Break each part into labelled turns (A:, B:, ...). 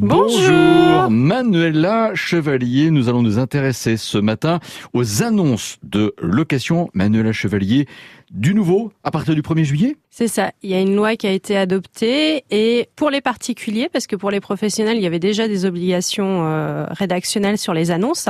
A: Bonjour Manuela Chevalier, nous allons nous intéresser ce matin aux annonces de location. Manuela Chevalier, du nouveau à partir du 1er juillet
B: C'est ça, il y a une loi qui a été adoptée et pour les particuliers, parce que pour les professionnels, il y avait déjà des obligations euh, rédactionnelles sur les annonces,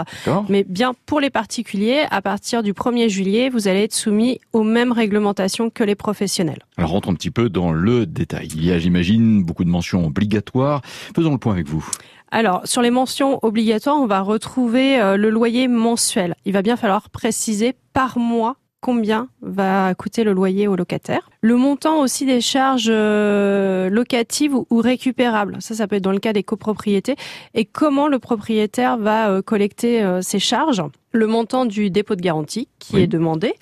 B: mais bien pour les particuliers, à partir du 1er juillet, vous allez être soumis aux mêmes réglementations que les professionnels.
A: Alors rentre un petit peu dans le détail. Il y a, j'imagine, beaucoup de mentions obligatoires. Faisons le point avec vous.
B: Alors, sur les mentions obligatoires, on va retrouver euh, le loyer mensuel. Il va bien falloir préciser par mois combien va coûter le loyer au locataire. Le montant aussi des charges euh, locatives ou récupérables. Ça, ça peut être dans le cas des copropriétés. Et comment le propriétaire va euh, collecter euh, ces charges. Le montant du dépôt de garantie qui est demandé.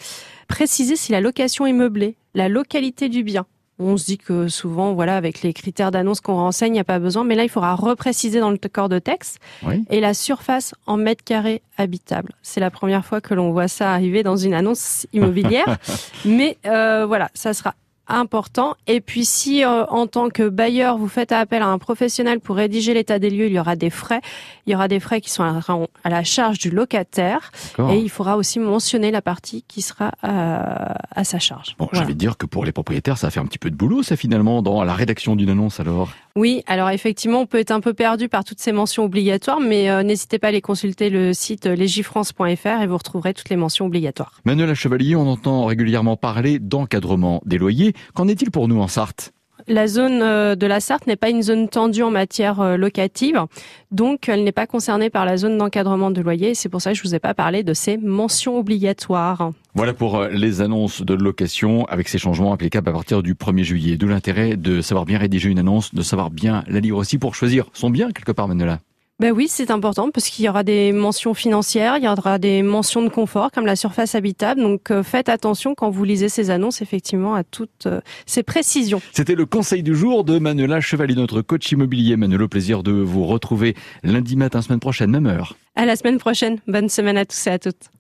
B: Préciser si la location est meublée, la localité du bien, on se dit que souvent, voilà, avec les critères d'annonce qu'on renseigne, il n'y a pas besoin. Mais là, il faudra repréciser dans le corps de texte. Et la surface en mètres carrés habitable. C'est la première fois que l'on voit ça arriver dans une annonce immobilière. Mais euh, voilà, ça sera important. Et puis si euh, en tant que bailleur, vous faites appel à un professionnel pour rédiger l'état des lieux, il y aura des frais. Il y aura des frais qui sont à la charge du locataire. Et il faudra aussi mentionner la partie qui sera à, euh, à sa charge.
A: Bon, voilà. dire que pour les propriétaires, ça fait un petit peu de boulot, ça finalement, dans la rédaction d'une annonce alors.
B: Oui, alors effectivement, on peut être un peu perdu par toutes ces mentions obligatoires, mais euh, n'hésitez pas à aller consulter le site legifrance.fr et vous retrouverez toutes les mentions obligatoires.
A: Manuel Chevalier, on entend régulièrement parler d'encadrement des loyers. Qu'en est-il pour nous en Sarthe?
B: La zone euh, de la Sarthe n'est pas une zone tendue en matière euh, locative, donc elle n'est pas concernée par la zone d'encadrement de loyer. C'est pour ça que je vous ai pas parlé de ces mentions obligatoires.
A: Voilà pour euh, les annonces de location avec ces changements applicables à partir du 1er juillet. D'où l'intérêt de savoir bien rédiger une annonce, de savoir bien la lire aussi pour choisir son bien quelque part, Manuela.
B: Ben oui, c'est important parce qu'il y aura des mentions financières, il y aura des mentions de confort comme la surface habitable. Donc euh, faites attention quand vous lisez ces annonces, effectivement, à toutes euh, ces précisions.
A: C'était le conseil du jour de Manuela Chevalier, notre coach immobilier. Manuela, plaisir de vous retrouver lundi matin, semaine prochaine, même heure.
B: À la semaine prochaine. Bonne semaine à tous et à toutes.